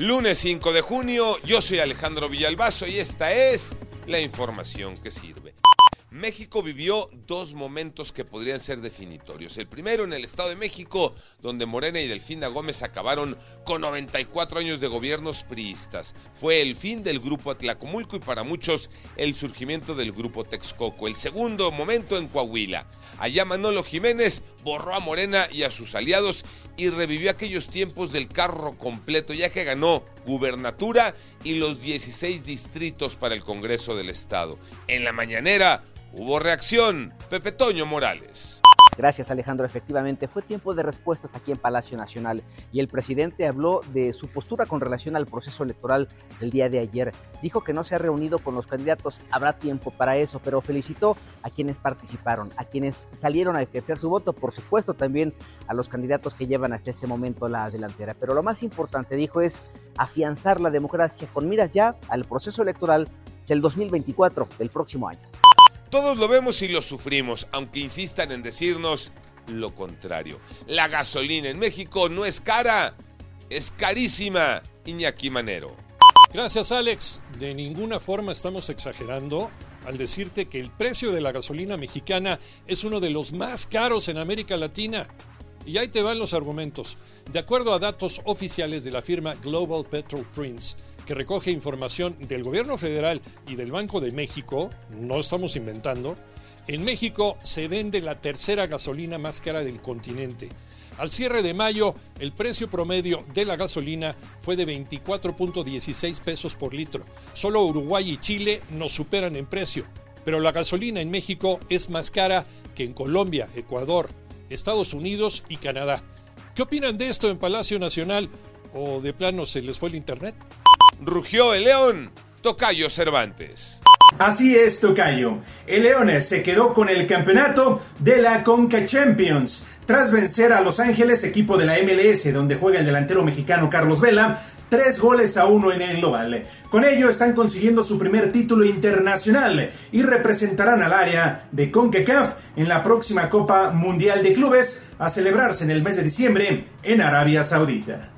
Lunes 5 de junio, yo soy Alejandro Villalbazo y esta es la información que sirve. México vivió dos momentos que podrían ser definitorios. El primero en el Estado de México, donde Morena y Delfina Gómez acabaron con 94 años de gobiernos priistas. Fue el fin del grupo Atlacomulco y para muchos el surgimiento del grupo Texcoco. El segundo momento en Coahuila. Allá Manolo Jiménez borró a Morena y a sus aliados y revivió aquellos tiempos del carro completo, ya que ganó gubernatura y los 16 distritos para el Congreso del Estado. En la mañanera, Hubo reacción. Pepe Toño Morales. Gracias Alejandro, efectivamente fue tiempo de respuestas aquí en Palacio Nacional y el presidente habló de su postura con relación al proceso electoral del día de ayer. Dijo que no se ha reunido con los candidatos, habrá tiempo para eso, pero felicitó a quienes participaron, a quienes salieron a ejercer su voto, por supuesto también a los candidatos que llevan hasta este momento la delantera. Pero lo más importante, dijo, es afianzar la democracia con miras ya al proceso electoral del 2024, del próximo año. Todos lo vemos y lo sufrimos, aunque insistan en decirnos lo contrario. La gasolina en México no es cara, es carísima. Iñaki Manero. Gracias Alex. De ninguna forma estamos exagerando al decirte que el precio de la gasolina mexicana es uno de los más caros en América Latina. Y ahí te van los argumentos. De acuerdo a datos oficiales de la firma Global Petrol Prince, que recoge información del gobierno federal y del Banco de México, no estamos inventando, en México se vende la tercera gasolina más cara del continente. Al cierre de mayo, el precio promedio de la gasolina fue de 24.16 pesos por litro. Solo Uruguay y Chile nos superan en precio, pero la gasolina en México es más cara que en Colombia, Ecuador, Estados Unidos y Canadá. ¿Qué opinan de esto en Palacio Nacional? ¿O de plano se les fue el internet? Rugió el león, Tocayo Cervantes. Así es, Tocayo. El Leones se quedó con el campeonato de la Conca Champions. Tras vencer a Los Ángeles, equipo de la MLS, donde juega el delantero mexicano Carlos Vela, tres goles a uno en el global. Con ello están consiguiendo su primer título internacional y representarán al área de CONCACAF en la próxima Copa Mundial de Clubes a celebrarse en el mes de diciembre en Arabia Saudita.